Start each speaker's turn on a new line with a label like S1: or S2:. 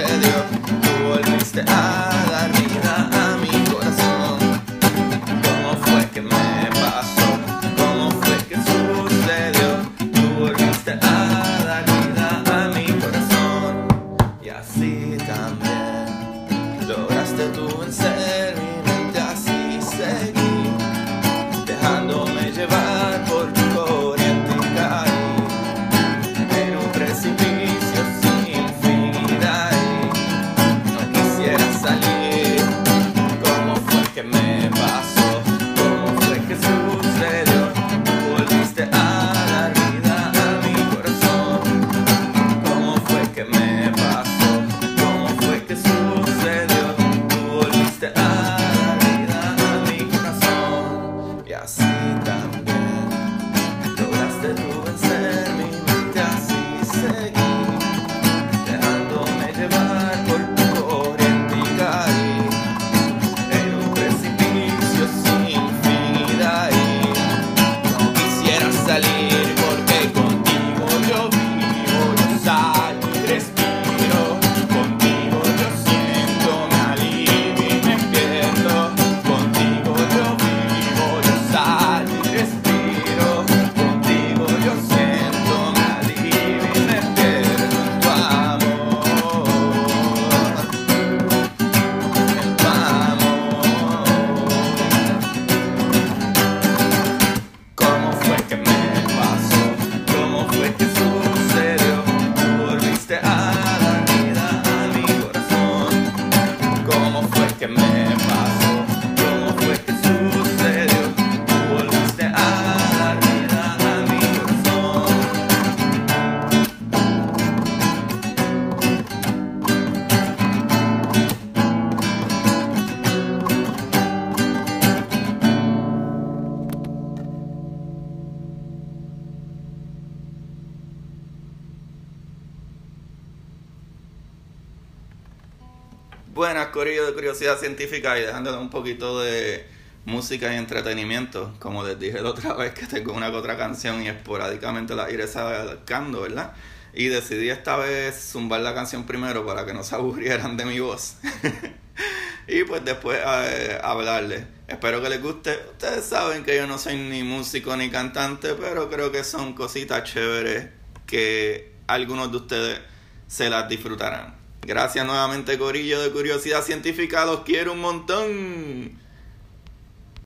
S1: tell you, old Mr. I. Buenas, Corillo de Curiosidad Científica y dejando un poquito de música y entretenimiento. Como les dije la otra vez que tengo una que otra canción y esporádicamente la iré sacando, ¿verdad? Y decidí esta vez zumbar la canción primero para que no se aburrieran de mi voz. y pues después eh, hablarles. Espero que les guste. Ustedes saben que yo no soy ni músico ni cantante, pero creo que son cositas chéveres que algunos de ustedes se las disfrutarán. Gracias nuevamente Corillo de Curiosidad Científica, los quiero un montón.